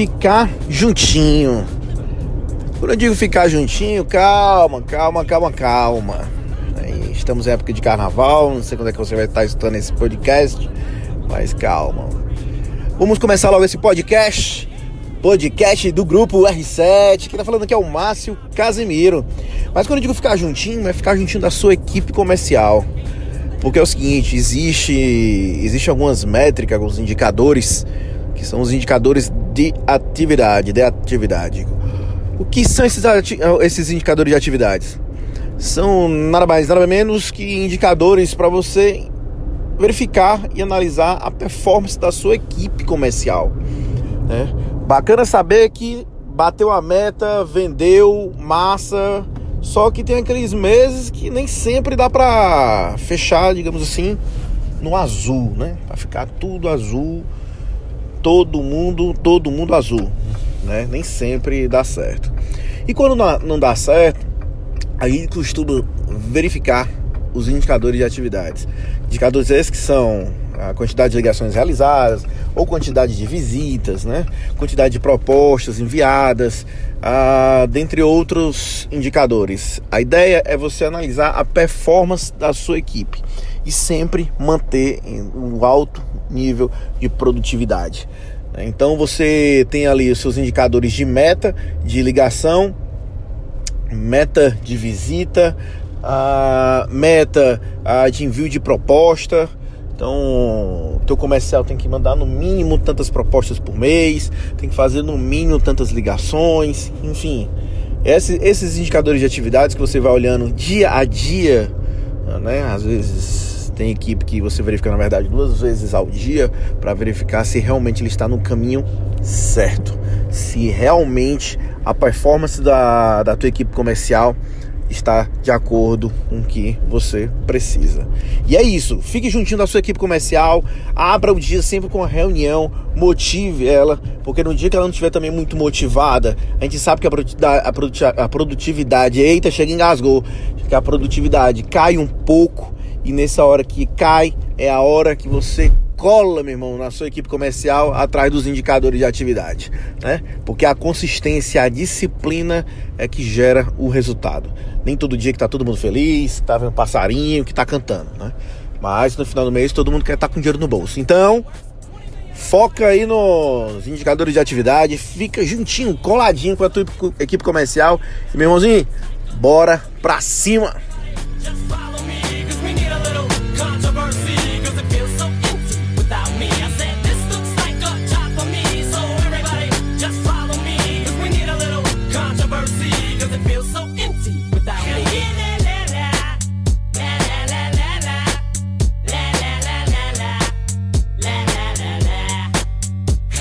ficar juntinho. Quando eu digo ficar juntinho, calma, calma, calma, calma. Estamos em época de carnaval, não sei quando é que você vai estar escutando esse podcast, mas calma. Vamos começar logo esse podcast. Podcast do grupo R7. Quem tá falando aqui é o Márcio Casemiro. Mas quando eu digo ficar juntinho, é ficar juntinho da sua equipe comercial. Porque é o seguinte, existe, existe algumas métricas, alguns indicadores, que são os indicadores de atividade, de atividade. O que são esses, esses indicadores de atividades? São nada mais, nada menos que indicadores para você verificar e analisar a performance da sua equipe comercial. Né? Bacana saber que bateu a meta, vendeu massa, só que tem aqueles meses que nem sempre dá para fechar, digamos assim, no azul, né? Para ficar tudo azul, todo mundo, todo mundo azul, né? Nem sempre dá certo. E quando não dá certo, a gente costuma verificar os indicadores de atividades. Indicadores esses que são a quantidade de ligações realizadas, ou quantidade de visitas, né? quantidade de propostas enviadas, ah, dentre outros indicadores. A ideia é você analisar a performance da sua equipe e sempre manter um alto nível de produtividade. Então você tem ali os seus indicadores de meta, de ligação, meta de visita, a meta a de envio de proposta. Então, teu comercial tem que mandar no mínimo tantas propostas por mês, tem que fazer no mínimo tantas ligações, enfim. Esses, esses indicadores de atividades que você vai olhando dia a dia, né? Às vezes tem equipe que você verifica na verdade duas vezes ao dia para verificar se realmente ele está no caminho certo, se realmente a performance da, da tua equipe comercial está de acordo com o que você precisa. E é isso. Fique juntinho da sua equipe comercial, abra o dia sempre com a reunião, motive ela, porque no dia que ela não estiver também muito motivada, a gente sabe que a produtividade, eita, chega engasgou, que a produtividade cai um pouco e nessa hora que cai é a hora que você cola, meu irmão, na sua equipe comercial atrás dos indicadores de atividade, né? Porque a consistência, a disciplina é que gera o resultado. Nem todo dia que tá todo mundo feliz, tá vendo passarinho, que tá cantando, né? Mas no final do mês todo mundo quer estar tá com dinheiro no bolso. Então, foca aí nos indicadores de atividade, fica juntinho, coladinho com a tua equipe comercial. E meu irmãozinho, bora pra cima!